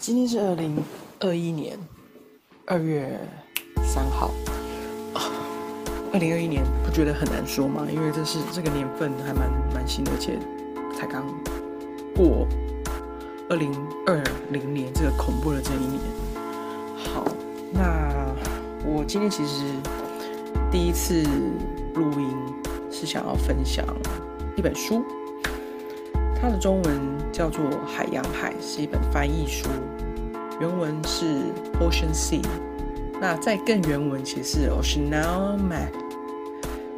今天是二零二一年二月三号。二零二一年不觉得很难说吗？因为这是这个年份还蛮蛮新的，而且才刚过二零二零年这个恐怖的这一年。好，那我今天其实第一次录音是想要分享一本书。它的中文叫做《海洋海》，是一本翻译书，原文是 Ocean Sea。那再更原文其实是 Oceanomad，。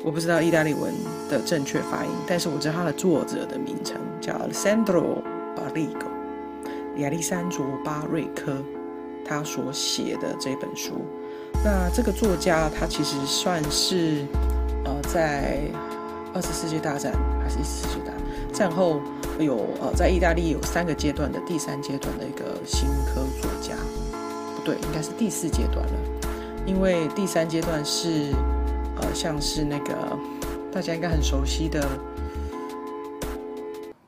我不知道意大利文的正确发音，但是我知道它的作者的名称叫 Alessandro Barrico，亚历山卓巴瑞科，他所写的这本书。那这个作家他其实算是呃，在二次世界大战还是一次世界大战战后。有呃，在意大利有三个阶段的第三阶段的一个新科作家，不对，应该是第四阶段了。因为第三阶段是呃，像是那个大家应该很熟悉的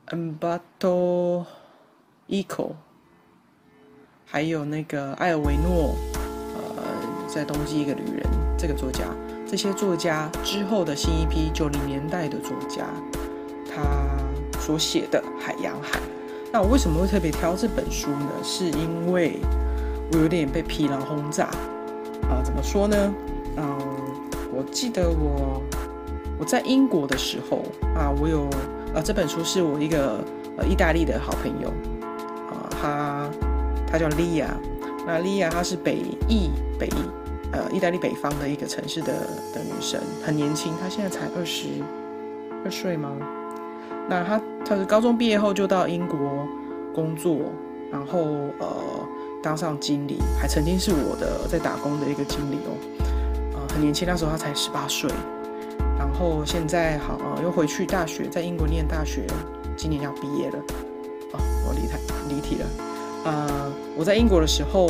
Umberto Eco，还有那个艾尔维诺，呃，在冬季一个旅人这个作家，这些作家之后的新一批九零年代的作家，他。所写的《海洋海》，那我为什么会特别挑这本书呢？是因为我有点被疲劳轰炸啊！怎么说呢？嗯，我记得我我在英国的时候啊，我有啊这本书是我一个呃意大利的好朋友啊，她她叫莉亚，那莉亚她是北意北呃意大利北方的一个城市的的女生，很年轻，她现在才二十二岁吗？那他。他是高中毕业后就到英国工作，然后呃当上经理，还曾经是我的在打工的一个经理哦，呃很年轻，那时候他才十八岁，然后现在好呃又回去大学，在英国念大学，今年要毕业了，哦我离台离题了，呃我在英国的时候，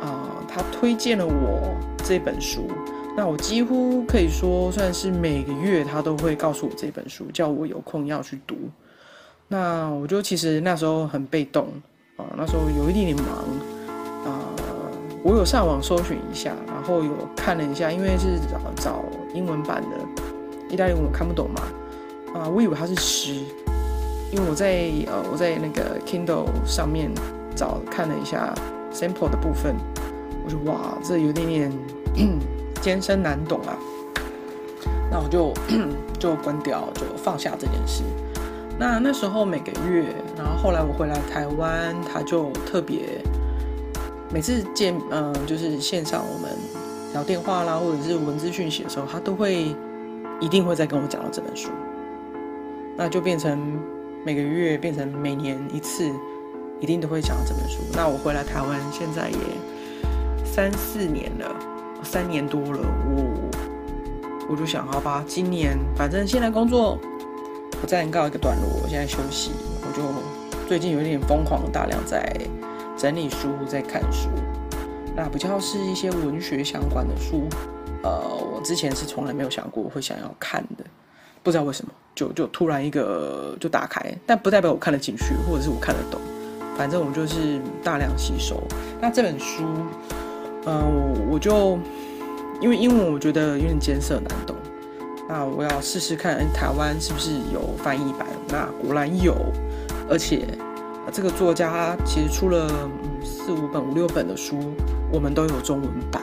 呃他推荐了我这本书。那我几乎可以说算是每个月他都会告诉我这本书，叫我有空要去读。那我就其实那时候很被动啊，那时候有一点点忙啊，我有上网搜寻一下，然后有看了一下，因为是找找英文版的，意大利文我看不懂嘛啊，我以为它是诗，因为我在呃我在那个 Kindle 上面找看了一下 sample 的部分，我说哇，这有点点。艰深难懂啊，那我就 就关掉，就放下这件事。那那时候每个月，然后后来我回来台湾，他就特别每次见，嗯，就是线上我们聊电话啦，或者是文字讯息的时候，他都会一定会再跟我讲到这本书。那就变成每个月变成每年一次，一定都会讲到这本书。那我回来台湾，现在也三四年了。三年多了，我我就想，好吧，今年反正现在工作我暂告一个段落，我现在休息，我就最近有点疯狂，大量在整理书，在看书，那比较是一些文学相关的书，呃，我之前是从来没有想过会想要看的，不知道为什么，就就突然一个就打开，但不代表我看得进去，或者是我看得懂，反正我就是大量吸收。那这本书。嗯，我我就因为英文我觉得有点艰涩难懂，那我要试试看台湾是不是有翻译版。那果然有，而且这个作家其实出了四五本、五六本的书，我们都有中文版，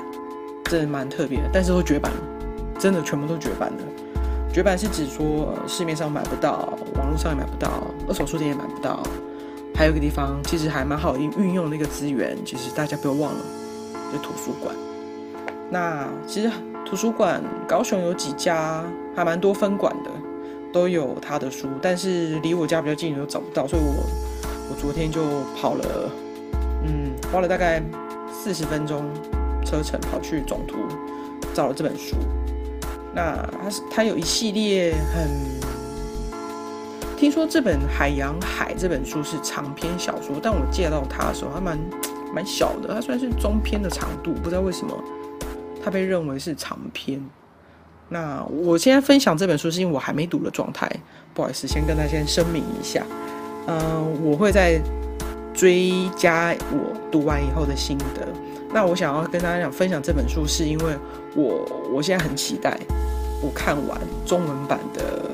真的蛮特别的。但是都绝版，真的全部都绝版的。绝版是指说市面上买不到，网络上也买不到，二手书店也买不到。还有一个地方其实还蛮好运运用那个资源，其实大家不要忘了。就图书馆，那其实图书馆高雄有几家，还蛮多分馆的，都有他的书，但是离我家比较近都找不到，所以我我昨天就跑了，嗯，花了大概四十分钟车程跑去总图找了这本书。那它是它有一系列很，听说这本《海洋海》这本书是长篇小说，但我借到它的时候还蛮。蛮小的，它算是中篇的长度，不知道为什么它被认为是长篇。那我现在分享这本书是因为我还没读的状态，不好意思，先跟大家先声明一下。嗯，我会在追加我读完以后的心得。那我想要跟大家讲分享这本书，是因为我我现在很期待我看完中文版的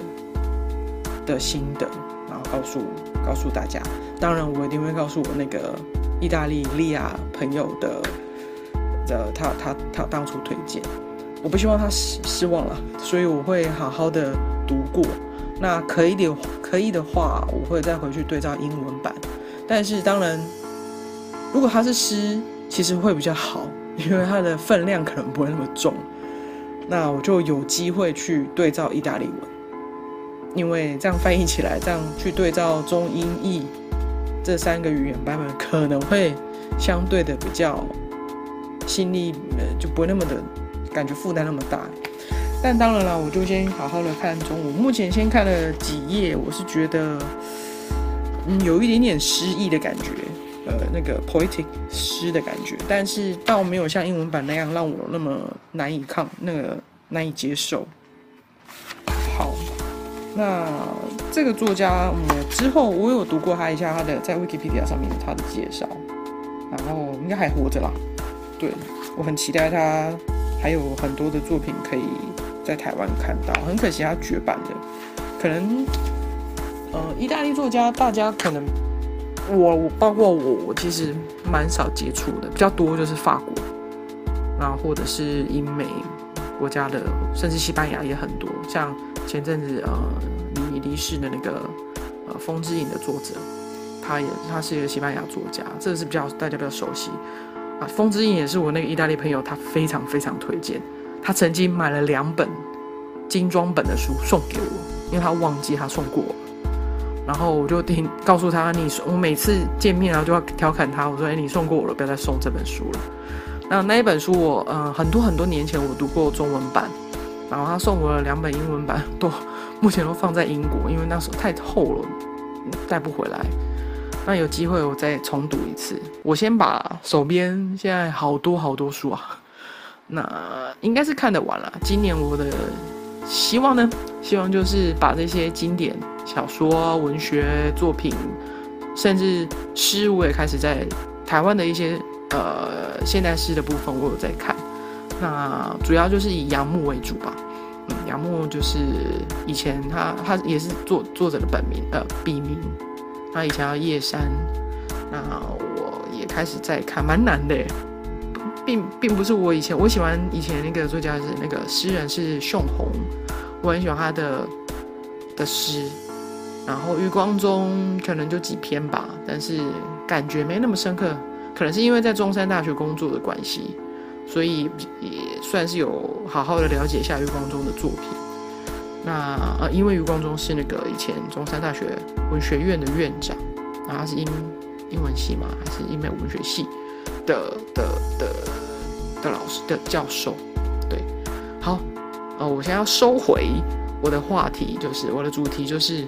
的心得，然后告诉告诉大家。当然，我一定会告诉我那个意大利利亚朋友的的他他他当初推荐，我不希望他失失望了，所以我会好好的读过。那可以的可以的话，我会再回去对照英文版。但是当然，如果它是诗。其实会比较好，因为它的分量可能不会那么重，那我就有机会去对照意大利文，因为这样翻译起来，这样去对照中英译这三个语言版本，可能会相对的比较心力呃就不会那么的感觉负担那么大。但当然了，我就先好好的看中文，目前先看了几页，我是觉得嗯有一点点失意的感觉。呃，那个 poetic 诗的感觉，但是倒没有像英文版那样让我那么难以抗，那个难以接受。好，那这个作家，我之后我有读过他一下他的在 Wikipedia 上面他的介绍，然后应该还活着啦。对我很期待他还有很多的作品可以在台湾看到，很可惜他绝版了。可能，呃，意大利作家大家可能。我我包括我，我其实蛮少接触的，比较多就是法国，然后或者是英美国家的，甚至西班牙也很多。像前阵子呃离离世的那个呃《风之影》的作者，他也他是一个西班牙作家，这个是比较大家比较熟悉啊。《风之影》也是我那个意大利朋友，他非常非常推荐，他曾经买了两本精装本的书送给我，因为他忘记他送过。然后我就听告诉他，你我每次见面然后就要调侃他，我说：“哎，你送过我了，不要再送这本书了。”那那一本书我呃很多很多年前我读过中文版，然后他送我了两本英文版，都目前都放在英国，因为那时候太厚了，带不回来。那有机会我再重读一次。我先把手边现在好多好多书啊，那应该是看得完了。今年我的希望呢，希望就是把这些经典。小说、文学作品，甚至诗，我也开始在台湾的一些呃现代诗的部分，我有在看。那主要就是以杨牧为主吧。嗯，杨牧就是以前他他也是作作者的本名呃笔名，他以前叫叶山。那我也开始在看，蛮难的，并并不是我以前我喜欢以前那个作家是那个诗人是熊红，我很喜欢他的的诗。然后余光中可能就几篇吧，但是感觉没那么深刻，可能是因为在中山大学工作的关系，所以也算是有好好的了解一下余光中的作品。那呃，因为余光中是那个以前中山大学文学院的院长，然后他是英英文系嘛，还是英美文学系的的的的老师的教授？对，好，呃，我现在要收回我的话题，就是我的主题就是。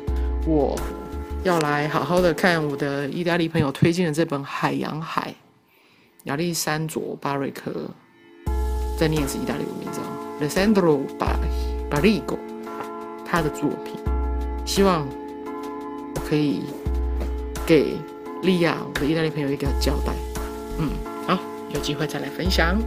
我要来好好的看我的意大利朋友推荐的这本《海洋海》，亚历山卓·巴瑞克，再念一次意大利文名字啊，Alessandro Barrigo，他的作品，希望我可以给利亚我的意大利朋友一个交代。嗯，好，有机会再来分享。